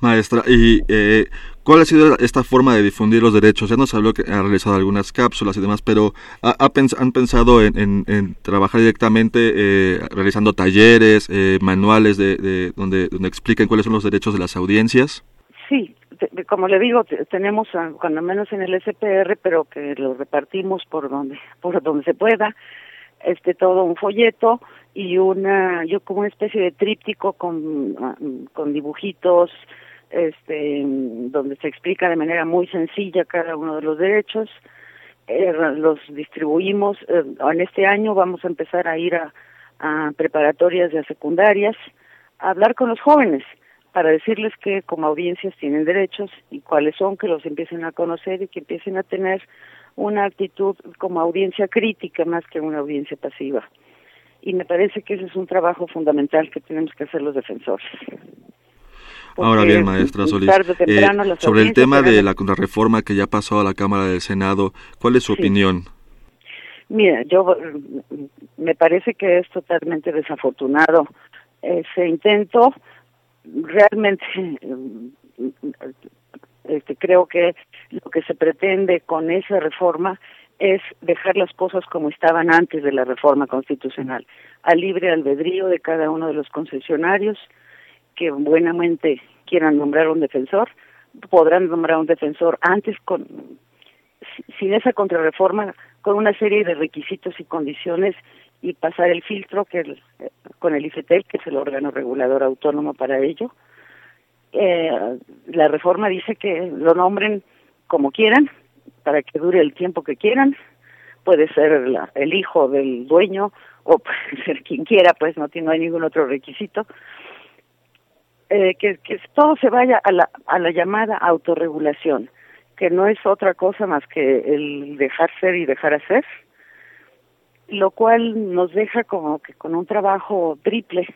Maestra, ¿y eh, cuál ha sido esta forma de difundir los derechos? Ya nos habló que ha realizado algunas cápsulas y demás, pero ¿ha, ¿han pensado en, trabajar directamente eh, realizando talleres, eh, manuales de, donde, donde expliquen cuáles son los derechos de las audiencias? Sí, como le digo, tenemos cuando menos en el SPR, pero que lo repartimos por donde por donde se pueda, este todo un folleto y una yo como una especie de tríptico con con dibujitos este donde se explica de manera muy sencilla cada uno de los derechos eh, los distribuimos eh, en este año vamos a empezar a ir a, a preparatorias y a secundarias a hablar con los jóvenes para decirles que como audiencias tienen derechos y cuáles son, que los empiecen a conocer y que empiecen a tener una actitud como audiencia crítica más que una audiencia pasiva. Y me parece que ese es un trabajo fundamental que tenemos que hacer los defensores. Ahora bien, maestra Solís, eh, sobre el tema de la contrarreforma que ya pasó a la Cámara del Senado, ¿cuál es su opinión? Mira, yo me parece que es totalmente desafortunado ese intento realmente este, creo que lo que se pretende con esa reforma es dejar las cosas como estaban antes de la reforma constitucional, al libre albedrío de cada uno de los concesionarios que buenamente quieran nombrar un defensor, podrán nombrar un defensor antes con sin esa contrarreforma con una serie de requisitos y condiciones y pasar el filtro que con el IFETEL, que es el órgano regulador autónomo para ello. Eh, la reforma dice que lo nombren como quieran, para que dure el tiempo que quieran. Puede ser el hijo del dueño o puede ser quien quiera, pues no, no hay ningún otro requisito. Eh, que, que todo se vaya a la, a la llamada autorregulación, que no es otra cosa más que el dejar ser y dejar hacer lo cual nos deja como que con un trabajo triple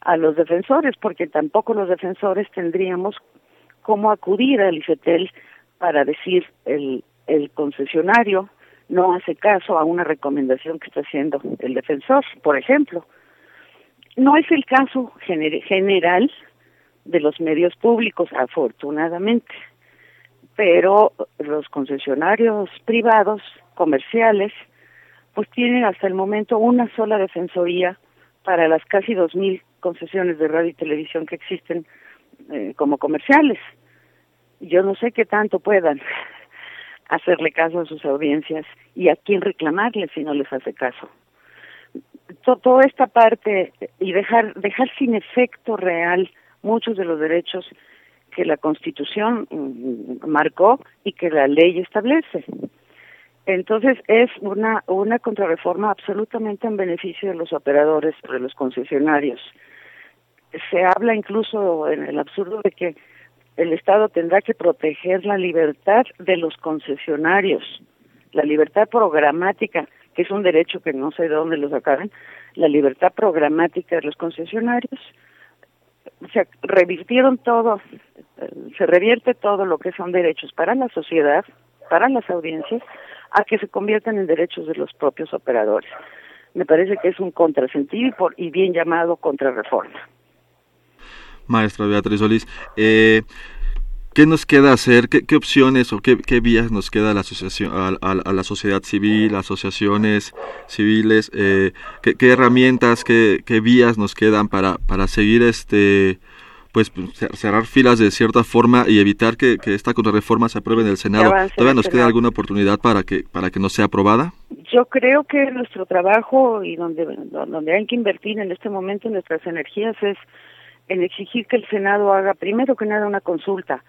a los defensores, porque tampoco los defensores tendríamos cómo acudir al IFETEL para decir el, el concesionario no hace caso a una recomendación que está haciendo el defensor, por ejemplo. No es el caso general de los medios públicos, afortunadamente, pero los concesionarios privados, comerciales, pues tienen hasta el momento una sola defensoría para las casi dos mil concesiones de radio y televisión que existen eh, como comerciales. Yo no sé qué tanto puedan hacerle caso a sus audiencias y a quién reclamarle si no les hace caso. toda esta parte y dejar dejar sin efecto real muchos de los derechos que la Constitución mm, marcó y que la ley establece. Entonces es una, una contrarreforma absolutamente en beneficio de los operadores, de los concesionarios. Se habla incluso en el absurdo de que el Estado tendrá que proteger la libertad de los concesionarios, la libertad programática, que es un derecho que no sé de dónde lo sacaron, la libertad programática de los concesionarios. Se revirtieron todo, se revierte todo lo que son derechos para la sociedad, para las audiencias, a que se conviertan en derechos de los propios operadores. Me parece que es un contrasentido y, bien llamado contrarreforma. Maestra Beatriz Solís, eh, ¿qué nos queda hacer? ¿Qué, opciones o qué, vías nos queda a la, asociación, a, la sociedad civil, asociaciones civiles? Eh, ¿qué, herramientas, qué, vías nos quedan para, para seguir este pues cerrar filas de cierta forma y evitar que, esta contrarreforma se apruebe en el Senado. ¿Todavía nos queda alguna oportunidad para que para que no sea aprobada? Yo creo que nuestro trabajo y donde donde hay que invertir en este momento nuestras energías es en exigir que el Senado haga primero que nada una consulta,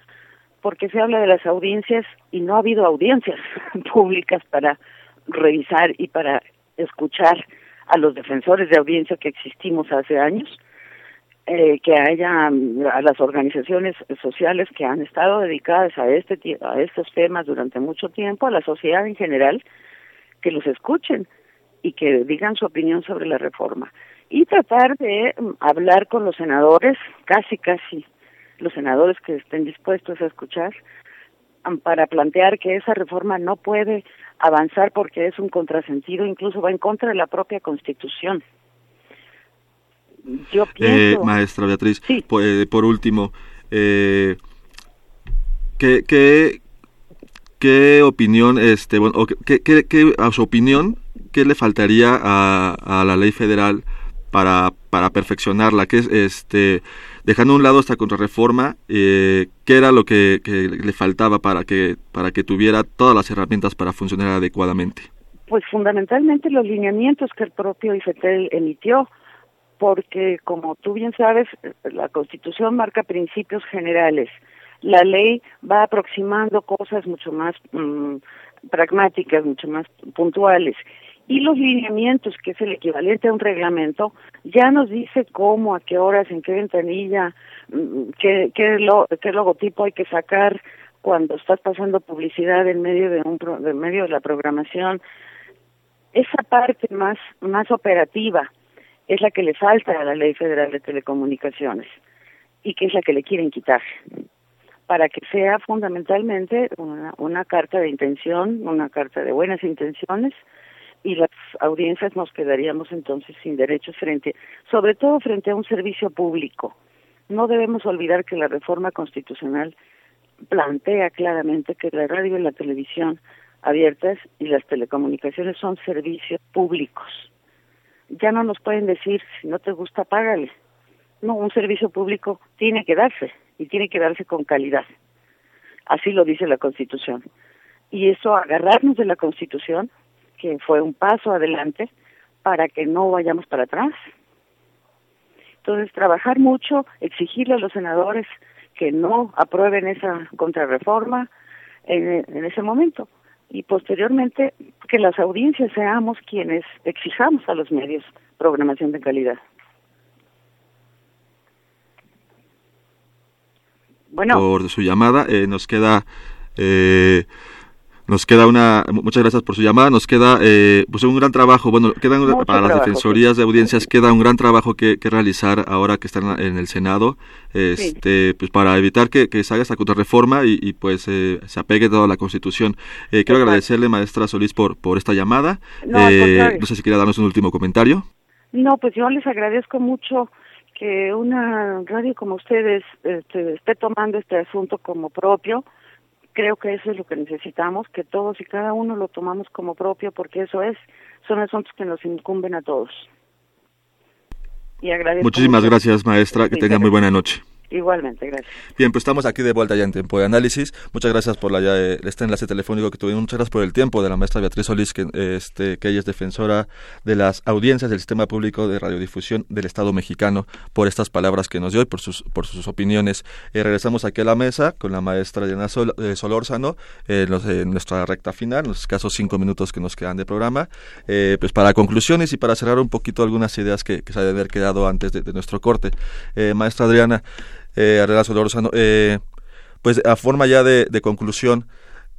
porque se habla de las audiencias y no ha habido audiencias públicas para revisar y para escuchar a los defensores de audiencia que existimos hace años, eh, que haya mm, a las organizaciones sociales que han estado dedicadas a este a estos temas durante mucho tiempo, a la sociedad en general, que los escuchen y que digan su opinión sobre la reforma y tratar de mm, hablar con los senadores, casi casi los senadores que estén dispuestos a escuchar, mm, para plantear que esa reforma no puede avanzar porque es un contrasentido, incluso va en contra de la propia Constitución. Yo eh, pienso... maestra Beatriz, eh, por, último, eh, ¿qué, qué, qué opinión, este, bueno, qué, qué, qué, a su opinión, qué le faltaría a, a la ley federal para, para perfeccionarla, que es este dejando a un lado esta contrarreforma, eh, ¿qué era lo que, le faltaba para que para que tuviera todas las herramientas para funcionar adecuadamente? Pues fundamentalmente los lineamientos que el propio IFETEL emitió, porque como tú bien sabes, la Constitución marca principios generales. La ley va aproximando cosas mucho más mm, pragmáticas, mucho más puntuales y los lineamientos, que es el equivalente a un reglamento, ya nos dice cómo, a qué horas, en qué ventanilla, mm, qué, qué, qué logotipo hay que sacar cuando estás pasando publicidad en medio de un en medio de la programación. Esa parte más más operativa es la que le falta a la Ley Federal de Telecomunicaciones y que es la que le quieren quitar para que sea fundamentalmente una, una carta de intención, una carta de buenas intenciones, y las audiencias nos quedaríamos entonces sin derechos frente, sobre todo frente a un servicio público. No debemos olvidar que la reforma constitucional plantea claramente que la radio y la televisión abiertas y las telecomunicaciones son servicios públicos. Ya no nos pueden decir, si no te gusta, págale. No, un servicio público tiene que darse y tiene que darse con calidad. Así lo dice la Constitución. Y eso, agarrarnos de la Constitución, que fue un paso adelante para que no vayamos para atrás. Entonces, trabajar mucho, exigirle a los senadores que no aprueben esa contrarreforma en, en ese momento y posteriormente que las audiencias seamos quienes exijamos a los medios programación de calidad. Bueno. Por su llamada, eh, nos queda eh, nos queda una, muchas gracias por su llamada, nos queda eh, pues un gran trabajo, bueno, quedan para las defensorías de audiencias queda un gran trabajo que, realizar ahora que están en el Senado, este, pues para evitar que, se haga esta contrarreforma y, y pues eh, se apegue toda la Constitución. Eh, quiero agradecerle, maestra Solís, por, por esta llamada. No, no sé si quiere darnos un último comentario. No, pues yo les agradezco mucho que una radio como ustedes este, esté tomando este asunto como propio creo que eso es lo que necesitamos, que todos y cada uno lo tomamos como propio, porque eso es, son asuntos que nos incumben a todos. Y Muchísimas gracias, maestra. Que tenga muy buena noche. Igualmente, gracias. Bien, pues estamos aquí de vuelta ya en tiempo de análisis. Muchas gracias por la, eh, este enlace telefónico que tuvimos. Muchas gracias por el tiempo de la maestra Beatriz Solís, que, este, que ella es defensora de las audiencias del sistema público de radiodifusión del Estado mexicano, por estas palabras que nos dio y por sus, por sus opiniones. Eh, regresamos aquí a la mesa con la maestra Diana Sol, eh, Solórzano en nuestra recta final, en los escasos cinco minutos que nos quedan de programa, pues para conclusiones y para cerrar un poquito algunas ideas que, se deben haber quedado antes de, de nuestro corte. maestra Adriana, eh, eh, pues a forma ya de, conclusión,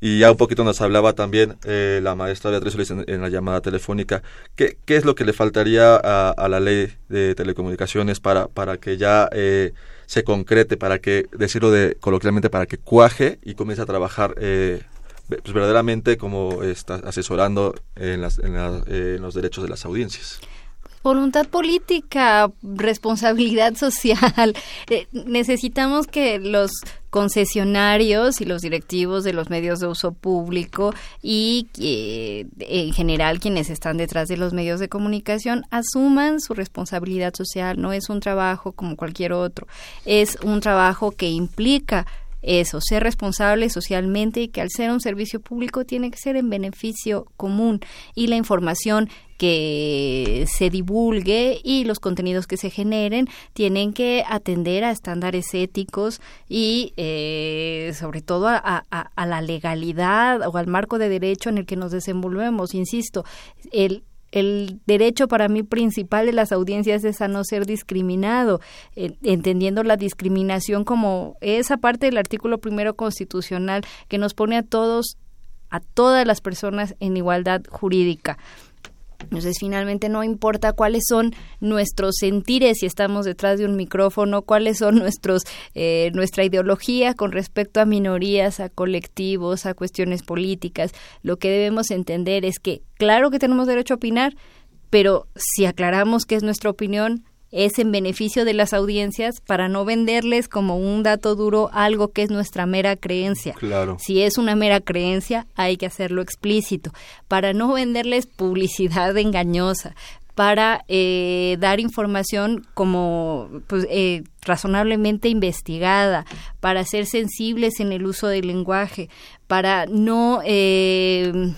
y ya un poquito nos hablaba también eh, la maestra Beatriz Solís en, la llamada telefónica, ¿qué, ¿qué, es lo que le faltaría a, la ley de telecomunicaciones para, para que ya eh, se concrete, para que, decirlo de, coloquialmente, para que cuaje y comience a trabajar pues verdaderamente como está asesorando en, las, en los derechos de las audiencias? Voluntad política, responsabilidad social. Eh, necesitamos que los concesionarios y los directivos de los medios de uso público y eh, en general quienes están detrás de los medios de comunicación asuman su responsabilidad social. No es un trabajo como cualquier otro, es un trabajo que implica eso, ser responsable socialmente y que al ser un servicio público tiene que ser en beneficio común y la información que se divulgue y los contenidos que se generen tienen que atender a estándares éticos y eh, sobre todo a, a, la legalidad o al marco de derecho en el que nos desenvolvemos. Insisto, el, el derecho para mí principal de las audiencias es a no ser discriminado, entendiendo la discriminación como esa parte del artículo primero constitucional que nos pone a todos, a todas las personas en igualdad jurídica. Entonces, finalmente no importa cuáles son nuestros sentires si estamos detrás de un micrófono, cuáles son nuestros eh, nuestra ideología con respecto a minorías, a colectivos, a cuestiones políticas. Lo que debemos entender es que, claro que tenemos derecho a opinar, pero si aclaramos que es nuestra opinión, es en beneficio de las audiencias para no venderles como un dato duro algo que es nuestra mera creencia. Claro. Si es una mera creencia, hay que hacerlo explícito, para no venderles publicidad engañosa, para eh, dar información como pues, eh, razonablemente investigada, para ser sensibles en el uso del lenguaje, para no eh,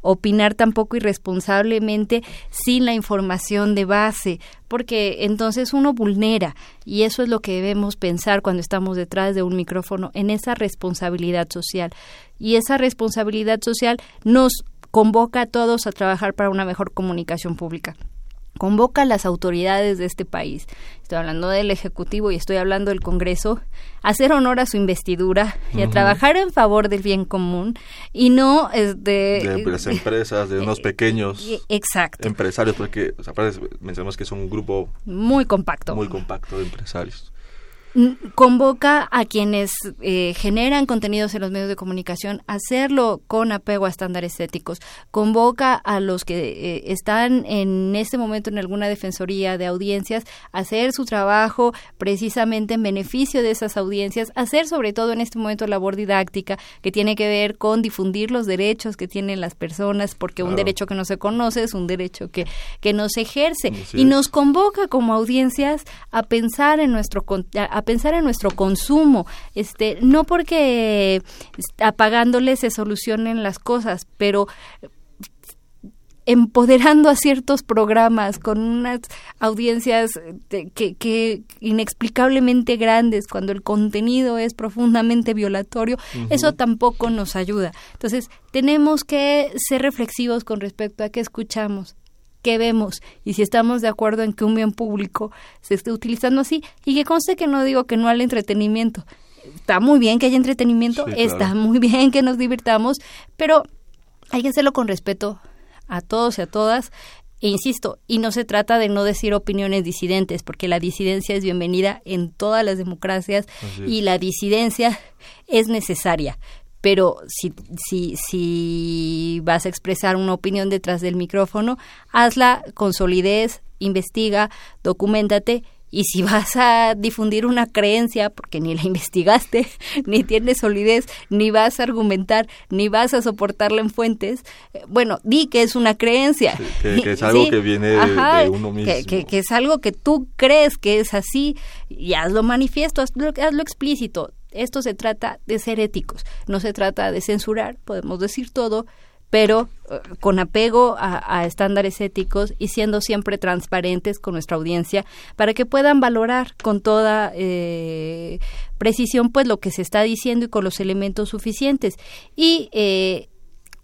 opinar tampoco irresponsablemente sin la información de base, porque entonces uno vulnera y eso es lo que debemos pensar cuando estamos detrás de un micrófono en esa responsabilidad social. Y esa responsabilidad social nos convoca a todos a trabajar para una mejor comunicación pública convoca a las autoridades de este país, estoy hablando del Ejecutivo y estoy hablando del Congreso, a hacer honor a su investidura y a trabajar en favor del bien común y no es de, las empresas, de unos pequeños exacto. empresarios, porque mencionamos que es un grupo muy compacto. Muy compacto de empresarios convoca a quienes eh, generan contenidos en los medios de comunicación a hacerlo con apego a estándares éticos. Convoca a los que eh, están en este momento en alguna defensoría de audiencias a hacer su trabajo precisamente en beneficio de esas audiencias, hacer sobre todo en este momento labor didáctica que tiene que ver con difundir los derechos que tienen las personas, porque un derecho que no se conoce es un derecho que, que no se ejerce. y nos convoca como audiencias a pensar en nuestro a pensar en nuestro consumo, este, no porque apagándole se solucionen las cosas, pero empoderando a ciertos programas con unas audiencias que, que, inexplicablemente grandes cuando el contenido es profundamente violatorio, eso tampoco nos ayuda. Entonces, tenemos que ser reflexivos con respecto a qué escuchamos qué vemos y si estamos de acuerdo en que un bien público se esté utilizando así y que conste que no digo que no al entretenimiento. Está muy bien que haya entretenimiento, está muy bien que nos divirtamos, pero hay que hacerlo con respeto a todos y a todas. E insisto, y no se trata de no decir opiniones disidentes, porque la disidencia es bienvenida en todas las democracias y la disidencia es necesaria pero si, si, si vas a expresar una opinión detrás del micrófono, hazla con solidez, investiga, documentate y si vas a difundir una creencia, porque ni la investigaste, ni tienes solidez, ni vas a argumentar, ni vas a soportarla en fuentes, eh, bueno, di que es una creencia. que, es algo que viene de, uno mismo. Que, que, es algo que tú crees que es así, y hazlo manifiesto, hazlo, hazlo explícito. Esto se trata de ser éticos, no se trata de censurar, podemos decir todo, pero eh, con apego a, estándares éticos y siendo siempre transparentes con nuestra audiencia para que puedan valorar con toda eh, precisión pues lo que se está diciendo y con los elementos suficientes. Y eh,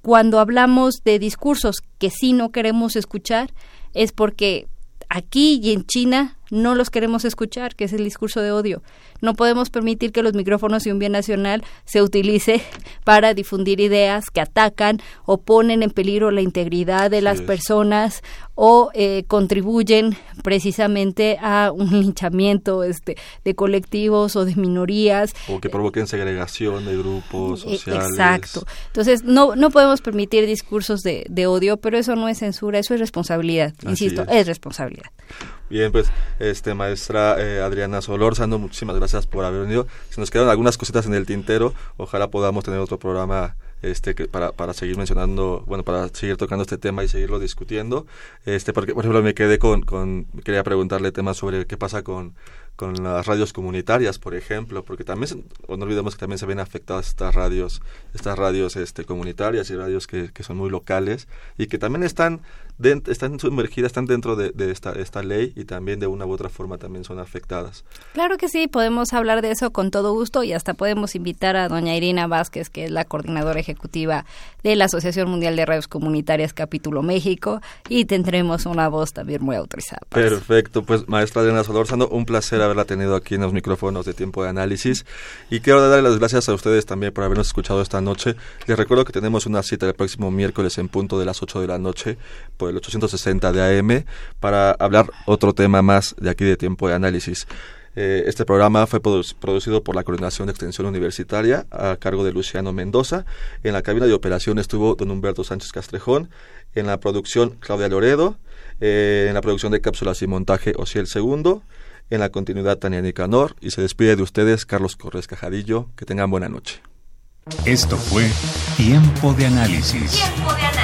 cuando hablamos de discursos que sí no queremos escuchar es porque aquí y en China no los queremos escuchar, que es el discurso de odio. No podemos permitir que los micrófonos y un bien nacional se utilice para difundir ideas que atacan o ponen en peligro la integridad de las personas o eh, contribuyen precisamente a un linchamiento este, de colectivos o de minorías. O que provoquen segregación de grupos E- sociales. Exacto. Entonces, no, no podemos permitir discursos de, de odio, pero eso no es censura, eso es responsabilidad. Así Insisto, es. es. responsabilidad. Bien, pues, este maestra eh, Adriana Solórzano, muchísimas gracias por haber venido. Se nos quedan algunas cositas en el tintero. Ojalá podamos tener otro programa este que para, para seguir mencionando, bueno, para seguir tocando este tema y seguirlo discutiendo. Este, porque, por ejemplo, me quedé con, con quería preguntarle temas sobre qué pasa con con las radios comunitarias, por ejemplo, porque también, o no olvidemos que también se ven afectadas estas radios, estas radios este, comunitarias y radios que, que son muy locales y que también están, están sumergidas, están dentro de, de esta, esta ley y también de una u otra forma también son afectadas. Claro que sí, podemos hablar de eso con todo gusto y hasta podemos invitar a doña Irina Vázquez, que es la coordinadora ejecutiva de la Asociación Mundial de Radios Comunitarias Capítulo México, y tendremos una voz también muy autorizada. eso. Perfecto, pues maestra Adriana Solórzano, un placer haberla tenido aquí en los micrófonos de tiempo de análisis y quiero darle las gracias a ustedes también por habernos escuchado esta noche. Les recuerdo que tenemos una cita el próximo miércoles en punto de las 8 de la noche por el 860 de AM para hablar otro tema más de aquí de tiempo de análisis. Eh, este programa fue produ- producido por la Coordinación de Extensión Universitaria a cargo de Luciano Mendoza. En la cabina de operación estuvo don Humberto Sánchez Castrejón. En la producción Claudia Loredo. Eh, en la producción de cápsulas y montaje Ociel Segundo. En la continuidad Tania Nicanor. Y se despide de ustedes Carlos Corres Cajadillo. Que tengan buena noche. Esto fue Tiempo de Análisis. Tiempo de análisis.